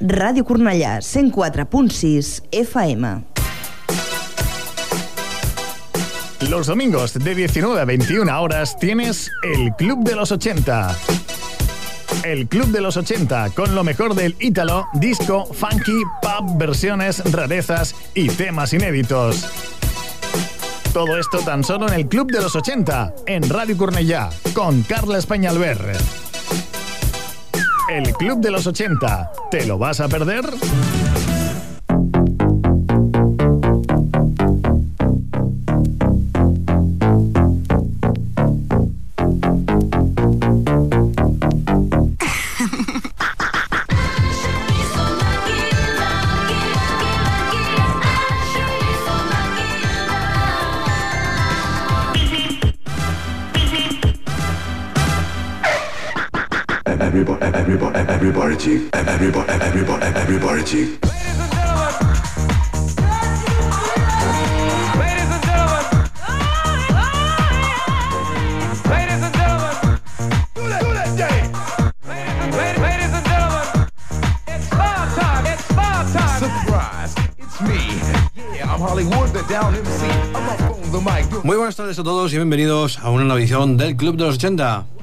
Radio Cornellà, 104.6 FM. Los domingos de 19 a 21 horas tienes el Club de los 80. El Club de los 80 con lo mejor del ítalo, disco, funky, pop, versiones, rarezas y temas inéditos. Todo esto tan solo en el Club de los 80, en Radio Cornellá, con Carla Españalver. El Club de los 80, ¿te lo vas a perder? Everybody, everybody, everybody, everybody. Muy buenas tardes a todos y bienvenidos a una nueva edición del Club de los 80.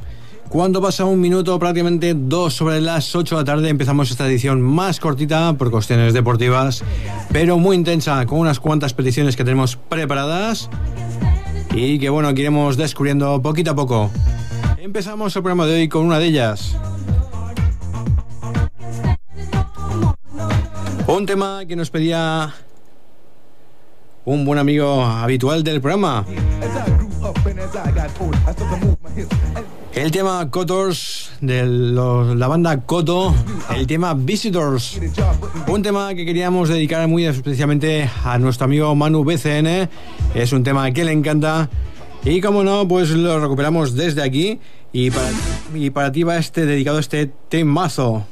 Cuando pasa un minuto, prácticamente dos sobre las 8 de la tarde, empezamos esta edición más cortita por cuestiones deportivas, pero muy intensa, con unas cuantas peticiones que tenemos preparadas y que bueno, que iremos descubriendo poquito a poco. Empezamos el programa de hoy con una de ellas. Un tema que nos pedía un buen amigo habitual del programa. El tema Cotors de la banda Coto, el tema Visitors, un tema que queríamos dedicar muy especialmente a nuestro amigo Manu BCN, es un tema que le encanta. Y como no, pues lo recuperamos desde aquí. Y para, y para ti va este dedicado este temazo.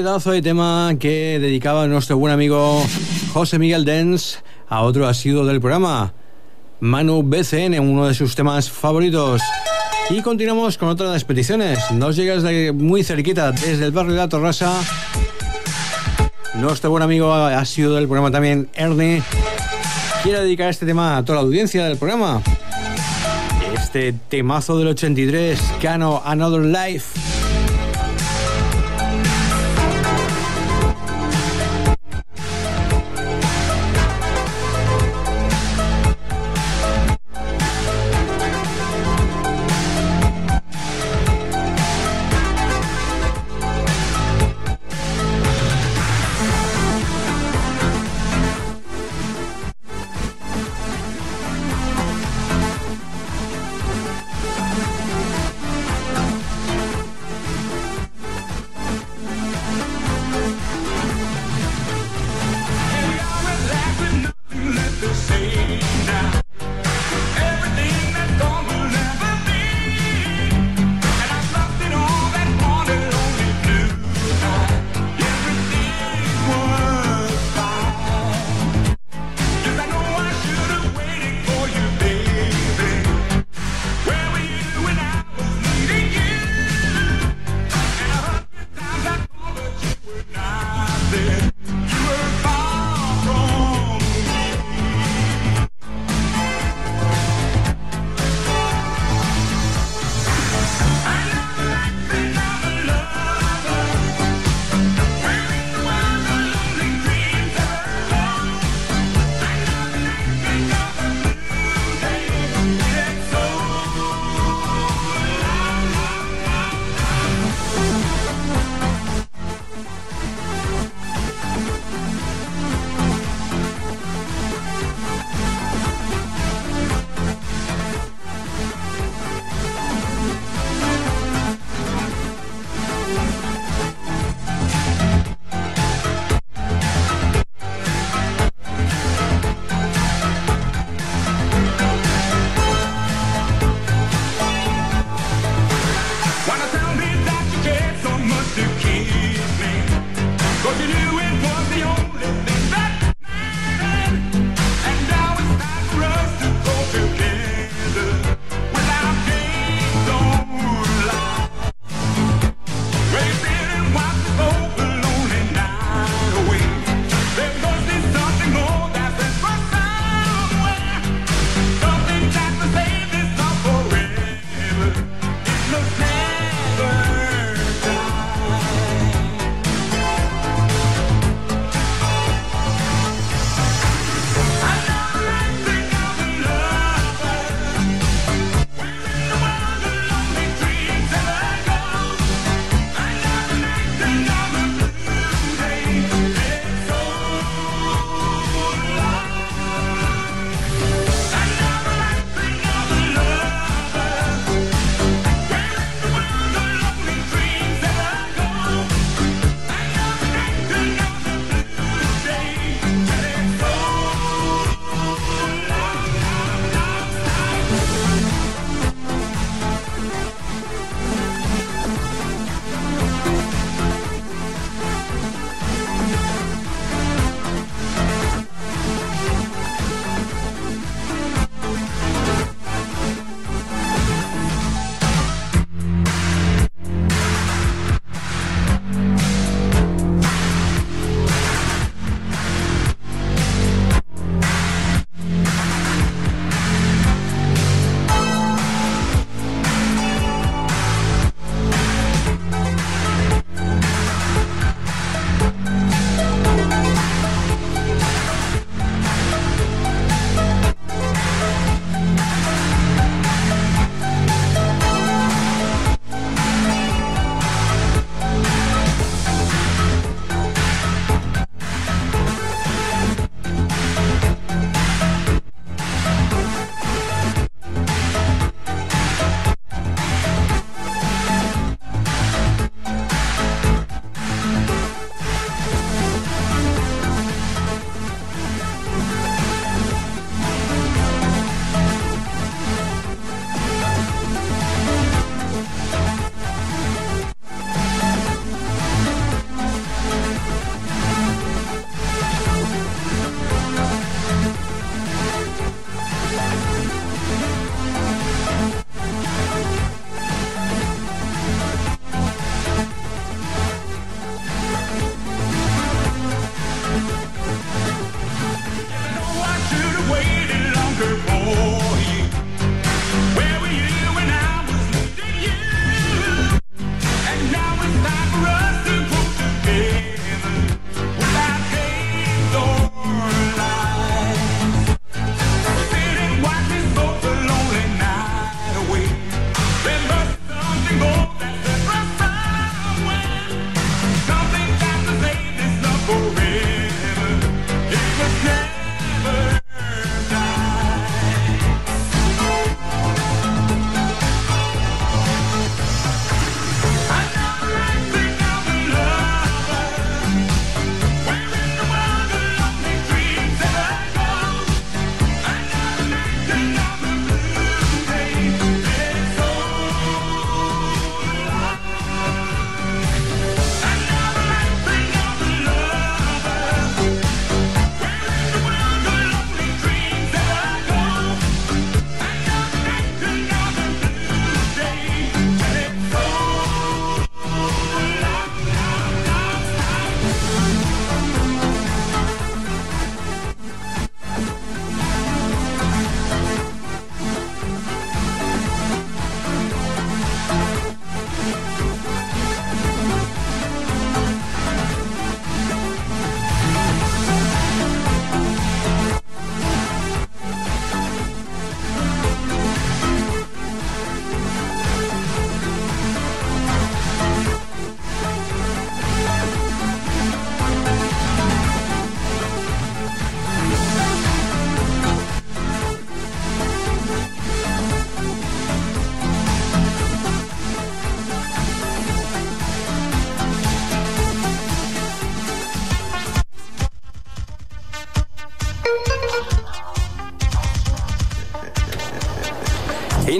Pedazo de tema que dedicaba nuestro buen amigo José Miguel Dens a otro asiduo del programa, Manu BCN, uno de sus temas favoritos. Y continuamos con otra de las peticiones. Nos llegas de muy cerquita, desde el barrio de la Torrasa. Nuestro buen amigo ha sido del programa también, Ernie. Quiere dedicar este tema a toda la audiencia del programa. Este temazo del 83, Cano Another Life.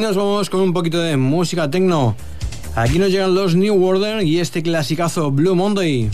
Nos vamos con un poquito de música techno. Aquí nos llegan los New Order y este clasicazo Blue Monday.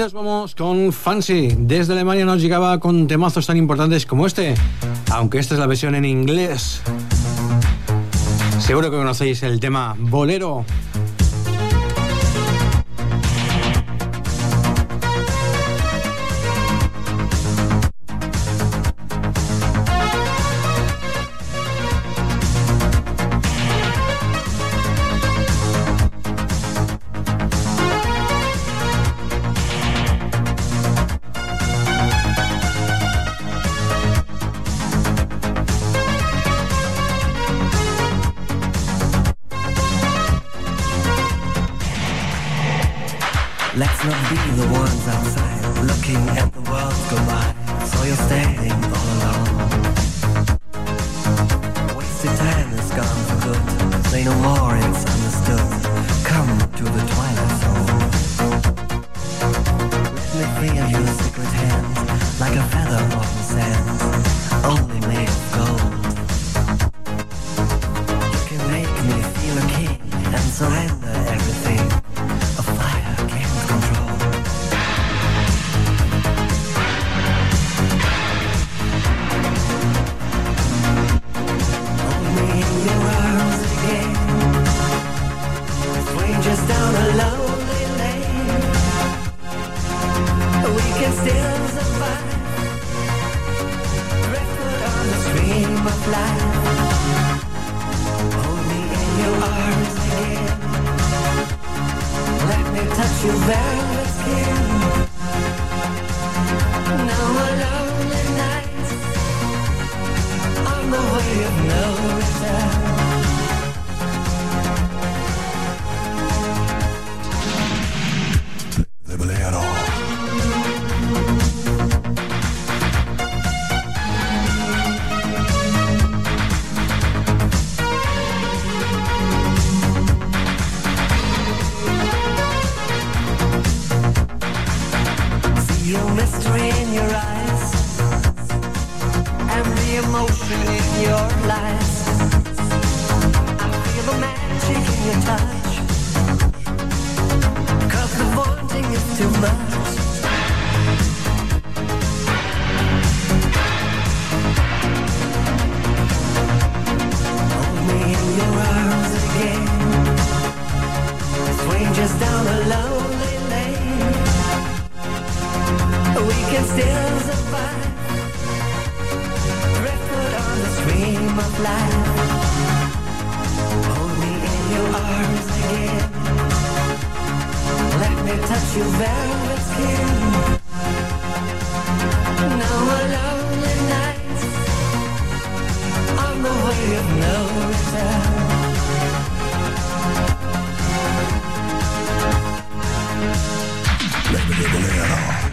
Nos vamos con Fancy. Desde Alemania nos llegaba con temazos tan importantes como este, aunque esta es la versión en inglés. Seguro que conocéis el tema Bolero. emotion in your life. I feel the magic in your touch. Cause the wanting is too much. Hold me in your arms again. Strangers down a lonely lane. We can still survive. of life. Hold me in your arms again. Let me touch your velvet skin Now our lonely nights On the way of no return. Let me get the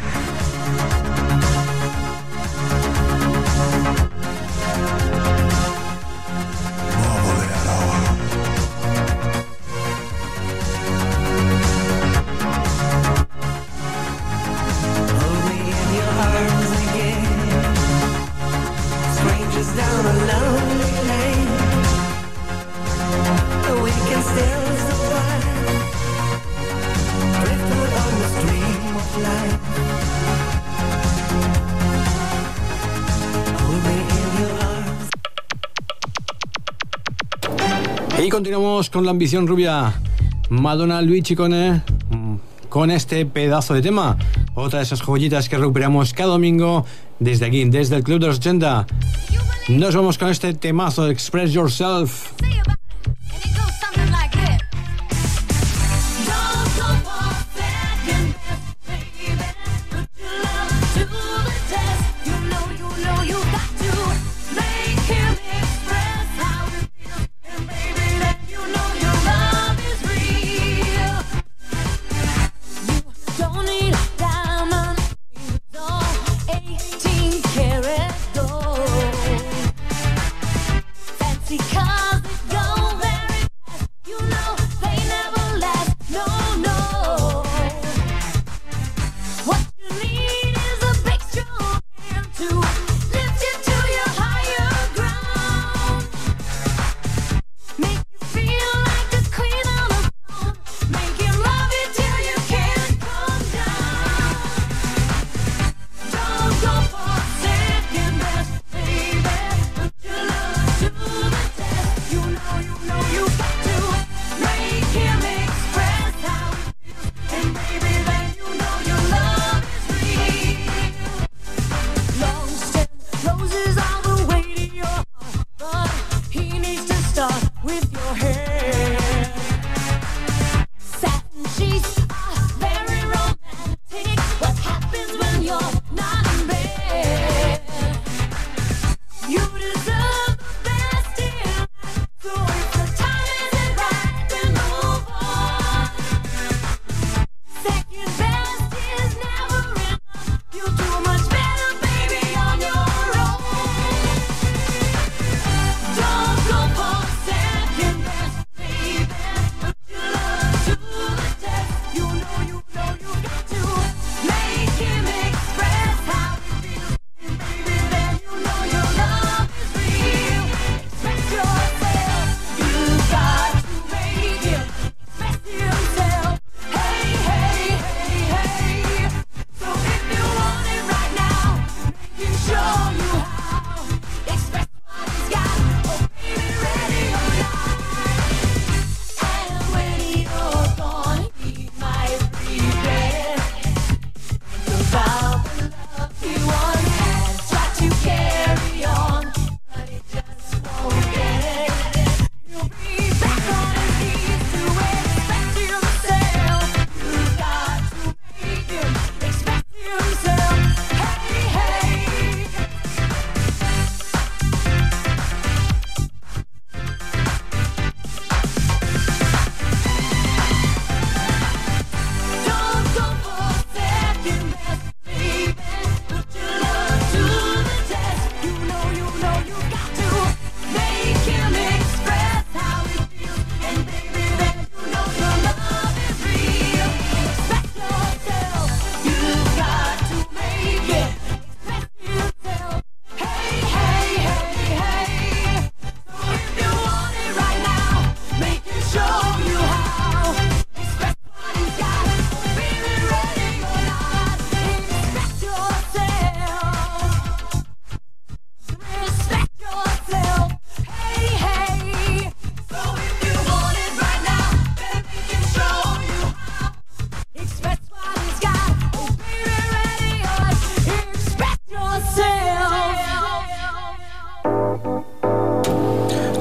Continuamos con la ambición rubia. Madonna Luigi con, mm, con este pedazo de tema. Otra de esas joyitas que recuperamos cada domingo desde aquí, desde el Club de los 80. Nos vamos con este temazo de Express Yourself.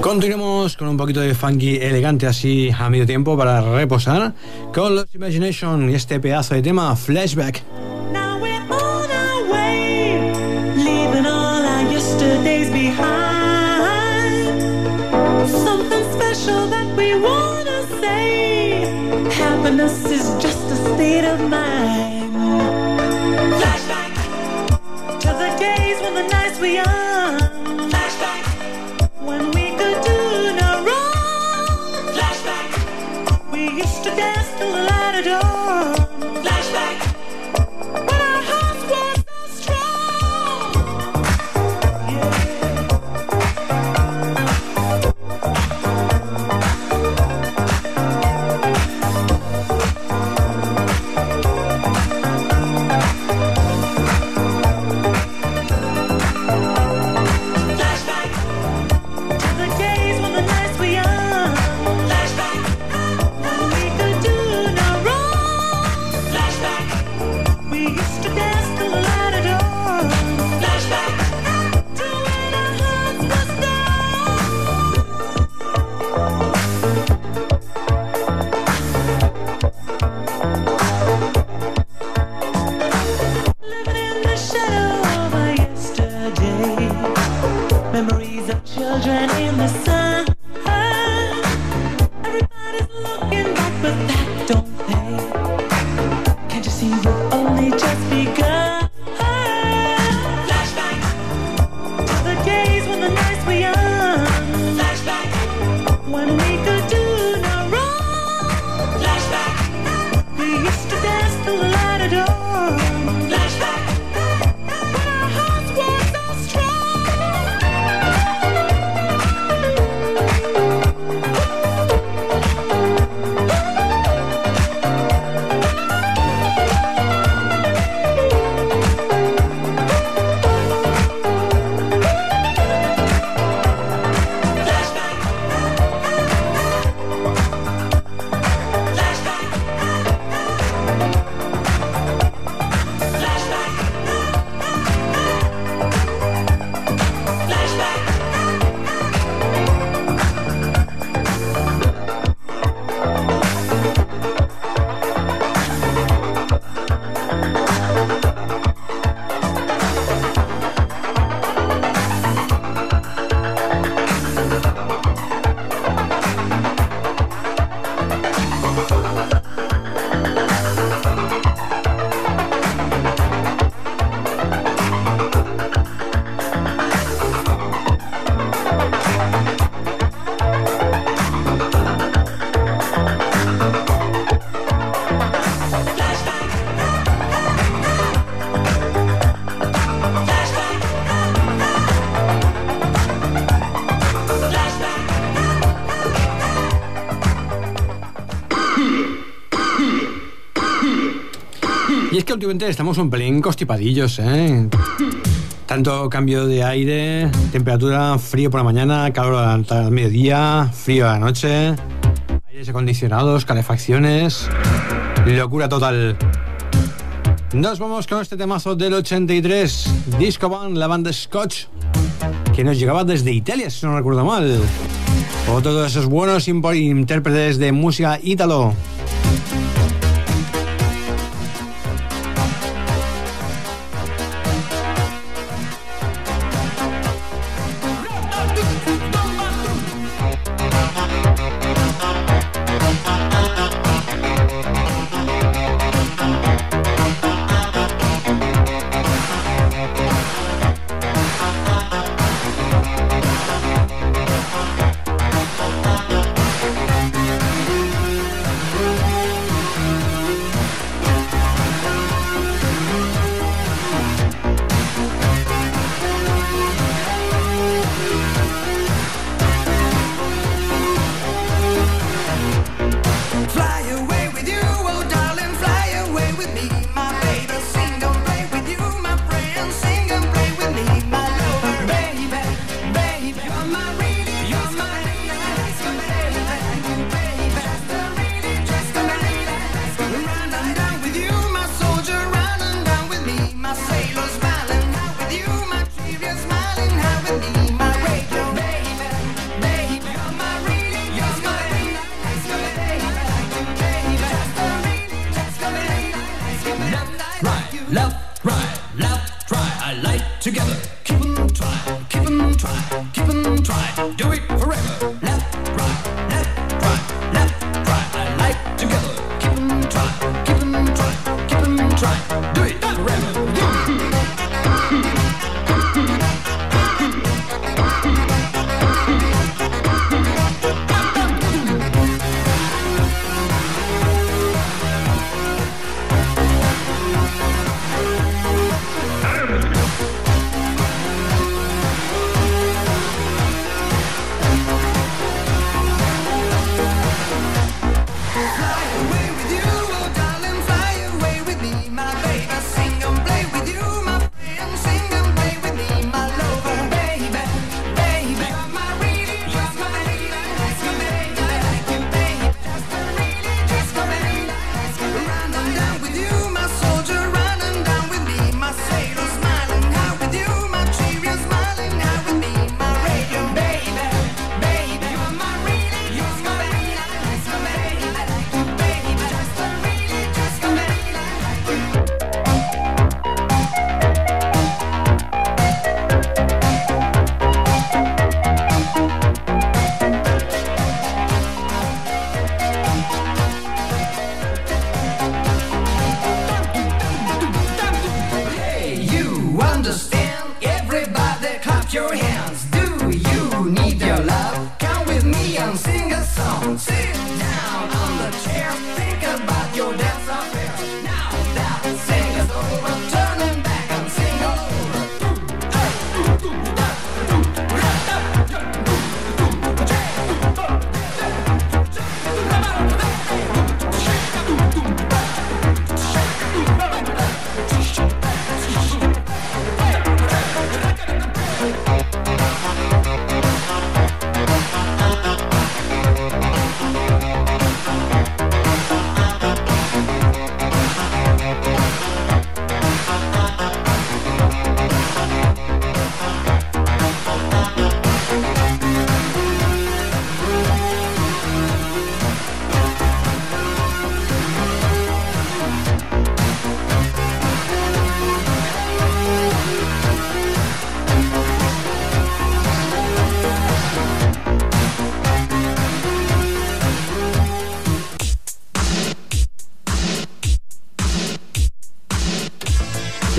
Continuamos con un poquito de funky elegante así a medio tiempo para reposar con los Imagination y este pedazo de tema Flashback. Happiness is just a state of mind. Que últimamente estamos un pelín constipadillos, ¿eh? Tanto cambio de aire, temperatura, frío por la mañana, calor al, mediodía, frío a la noche, aires acondicionados, calefacciones, locura total. Nos vamos con este temazo del 83, Disco Band, la banda Scotch, que nos llegaba desde Italia, si no recuerdo mal. Otro de esos buenos intérpretes de música ítalo.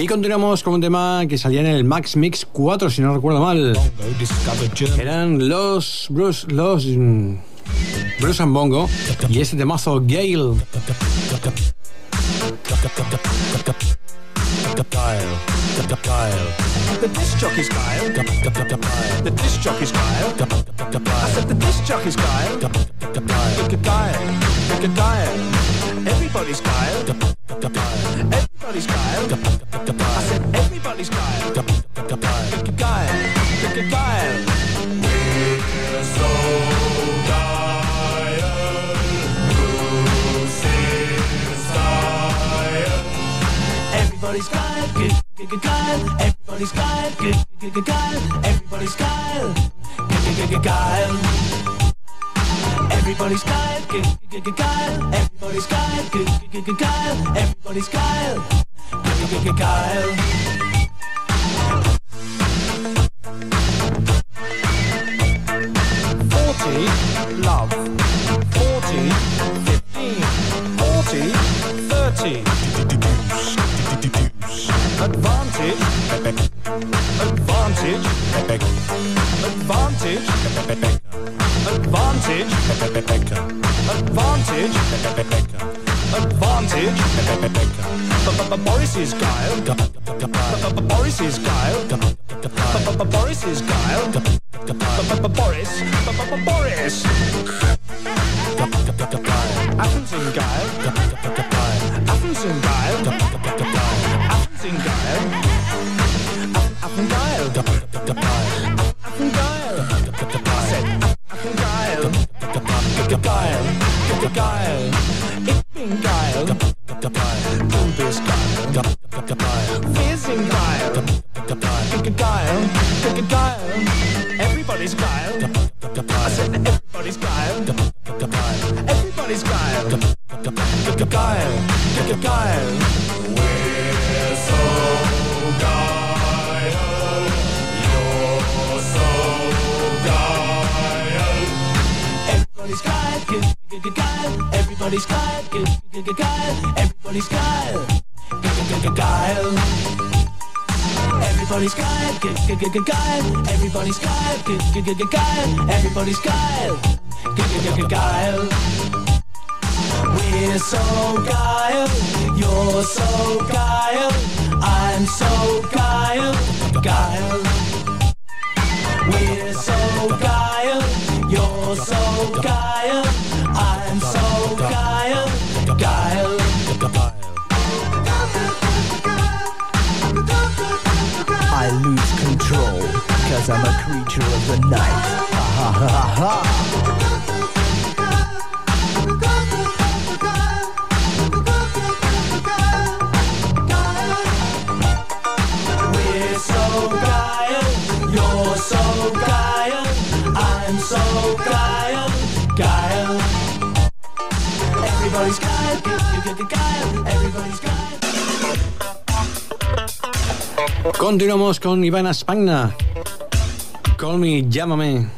Y continuamos con un tema que salía en el Max Mix 4, si no recuerdo mal. Eran los Bruce, los mm, Bruce and Bongo y este temazo Gale. The disc jockey's Kyle. The disc jockey's Kyle. I said the disc jockey's Kyle. Look at Kyle. Look at Kyle. Everybody's Kyle. Everybody's Kyle. I said everybody's Kyle. Kyle. Kyle. Kyle. We're so tired. Bruce is tired. Everybody's Kyle. Kyle. Everybody's Kyle. Kyle. Everybody's Kyle. Kyle. Everybody's Kyle, Kyle. Everybody's Kyle, Kyle. Everybody's Kyle, Kyle. Kyle. 40, love. 40, 30. Advantage, advantage, advantage, Advantage. Advantage. Advantage. Boris's guile. Boris's guile. Boris's guile. Boris. Boris. Athens in guile. Athens in guile. Athens in guile. Athens guile. geil, geil, ich bin geil, geil, du bist geil, geil, wir sind geil, geil, geil, geil, everybody's geil, I said everybody's geil, everybody's geil, geil, geil. Everybody's Kyle. Kyle. Everybody's Kyle. Kyle. Everybody's Kyle. Kyle. Everybody's Kyle. Kyle. Everybody's Kyle. Kyle. Everybody's Kyle. Kyle. We're so guile, You're so guile, I'm so guile, guile. We're so guile you're so geil, I'm so geil, geil. I lose control, cause I'm a creature of the night. Ha ha ha ha. Continuamos con Ivana Spagna. Call me, llámame.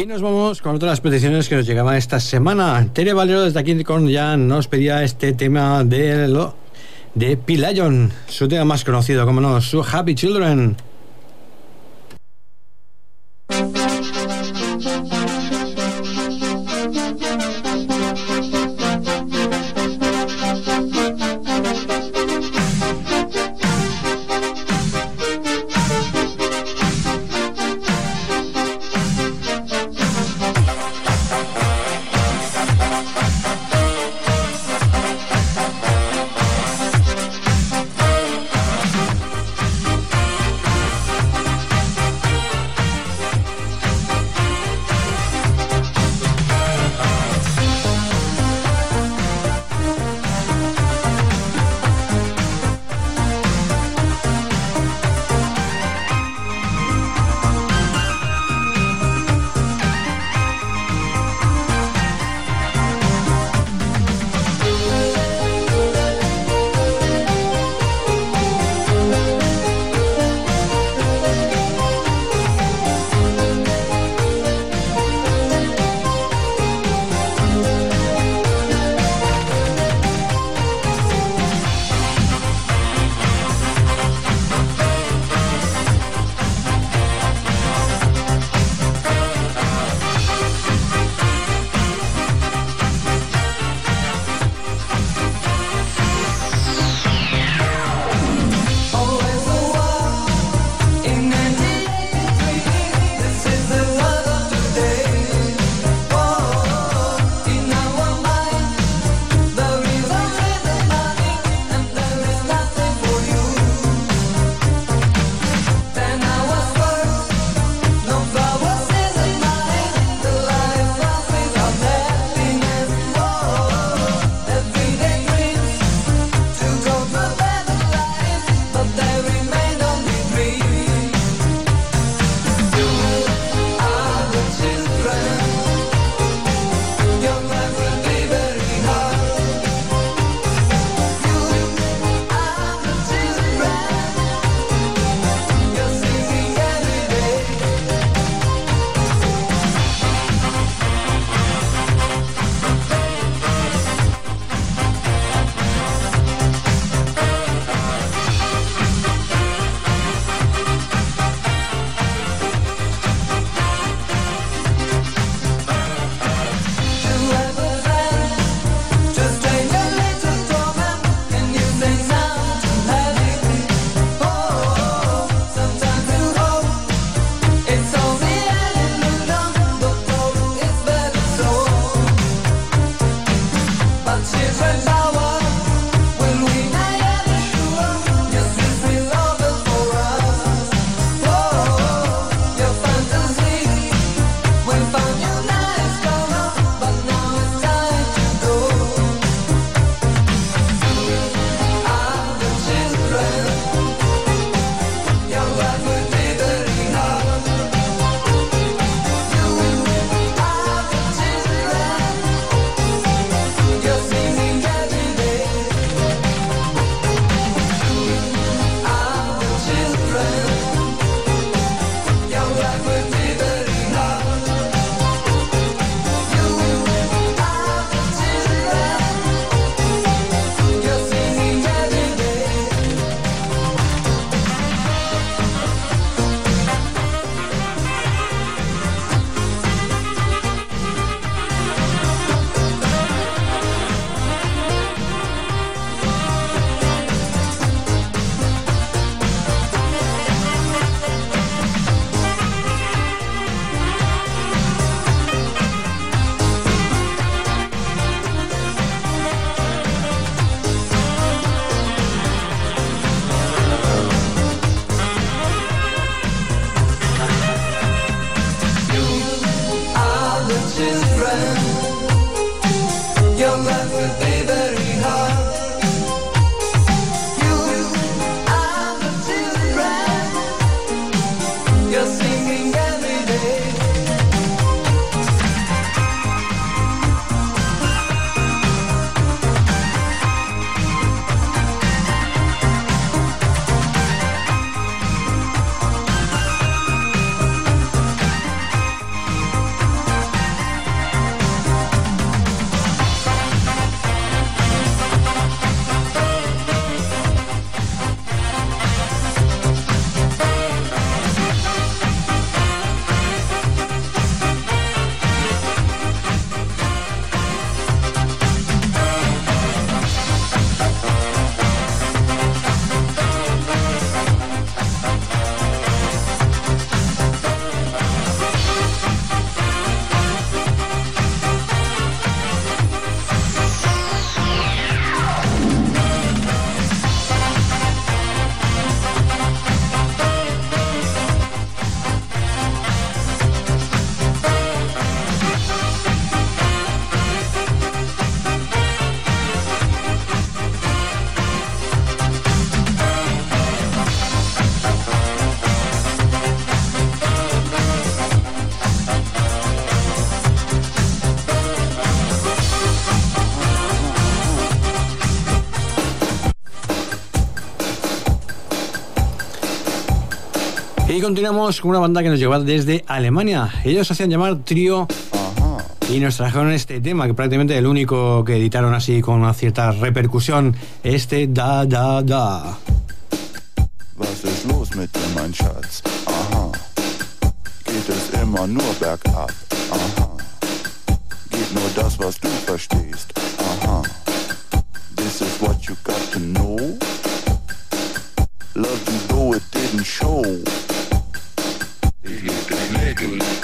Y nos vamos con otras peticiones que nos llegaban esta semana. Tere Valero desde aquí con ya nos pedía este tema de lo de Pilayon, su tema más conocido, como no, su Happy Children. continuamos con una banda que nos llegó desde Alemania. Ellos hacían llamar Trío y nos trajeron este tema, que prácticamente es el único que editaron así con una cierta repercusión, este Da Da Da. good.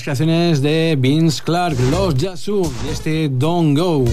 las canciones de Vince Clark, Los Yasu y este Don't Go.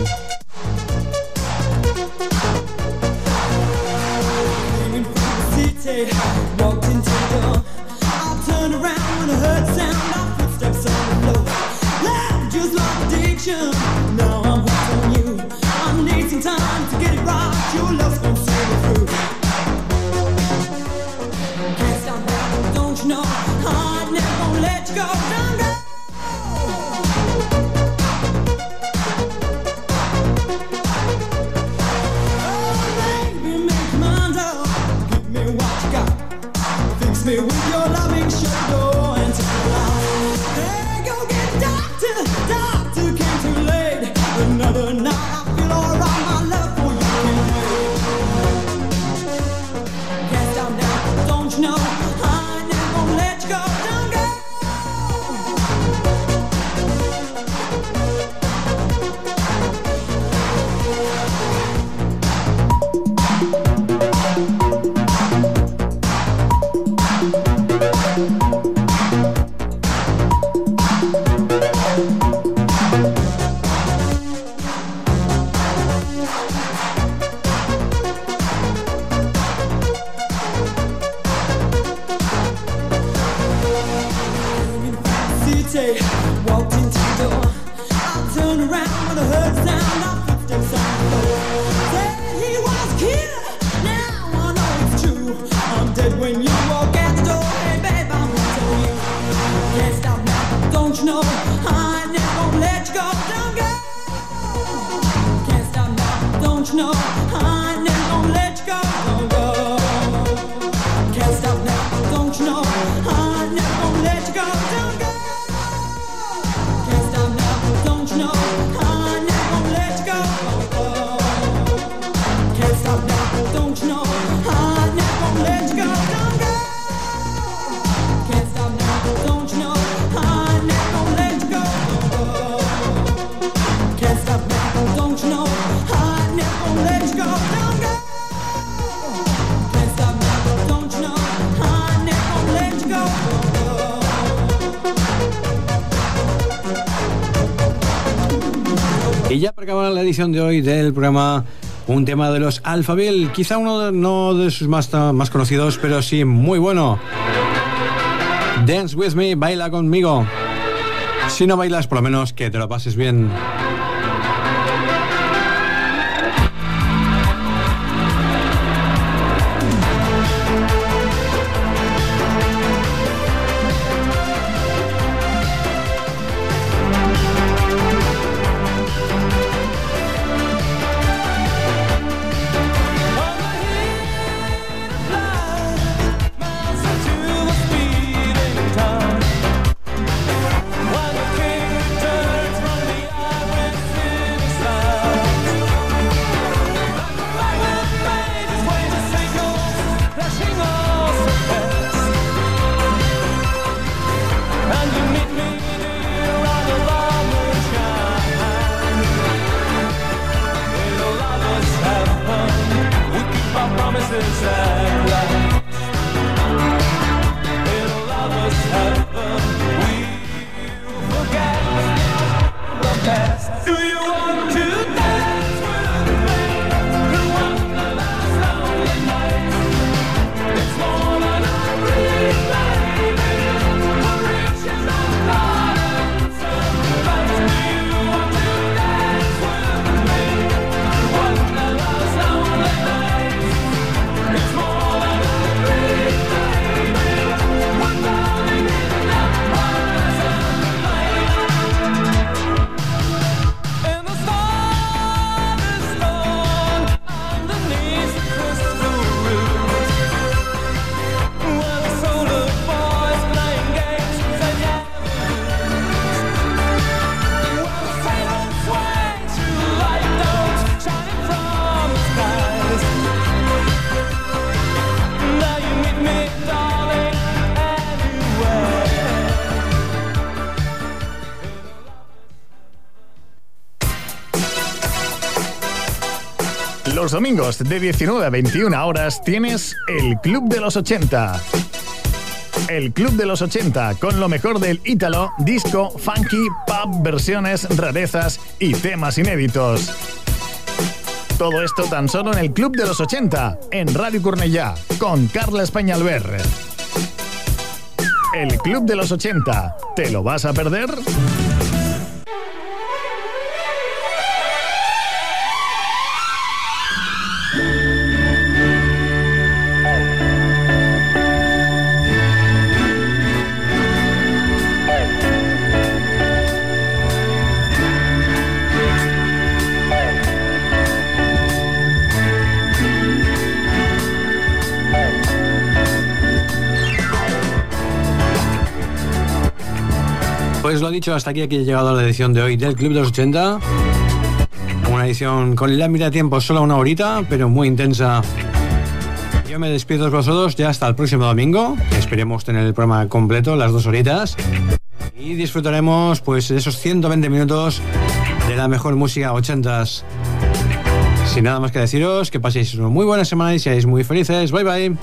De hoy del programa, un tema de los Alphaville, quizá uno de, no de sus más, más conocidos, pero sí muy bueno. Dance with me, baila conmigo. Si no bailas, por lo menos que te lo pases bien. Los domingos de 19 a 21 horas tienes el Club de los 80. El Club de los 80 con lo mejor del ítalo, disco, funky, pop, versiones, rarezas y temas inéditos. Todo esto tan solo en el Club de los 80 en Radio Cornellá con Carla Españalver. El Club de los 80, ¿te lo vas a perder? Pues lo dicho, hasta aquí, aquí ha llegado la edición de hoy del Club de los 80. Una edición con la mira tiempo solo una horita, pero muy intensa. Yo me despido de vosotros ya hasta el próximo domingo. Esperemos tener el programa completo, las dos horitas. Y disfrutaremos pues de esos 120 minutos de la mejor música 80s. Sin nada más que deciros, que paséis una muy buena semana y seáis muy felices. Bye bye.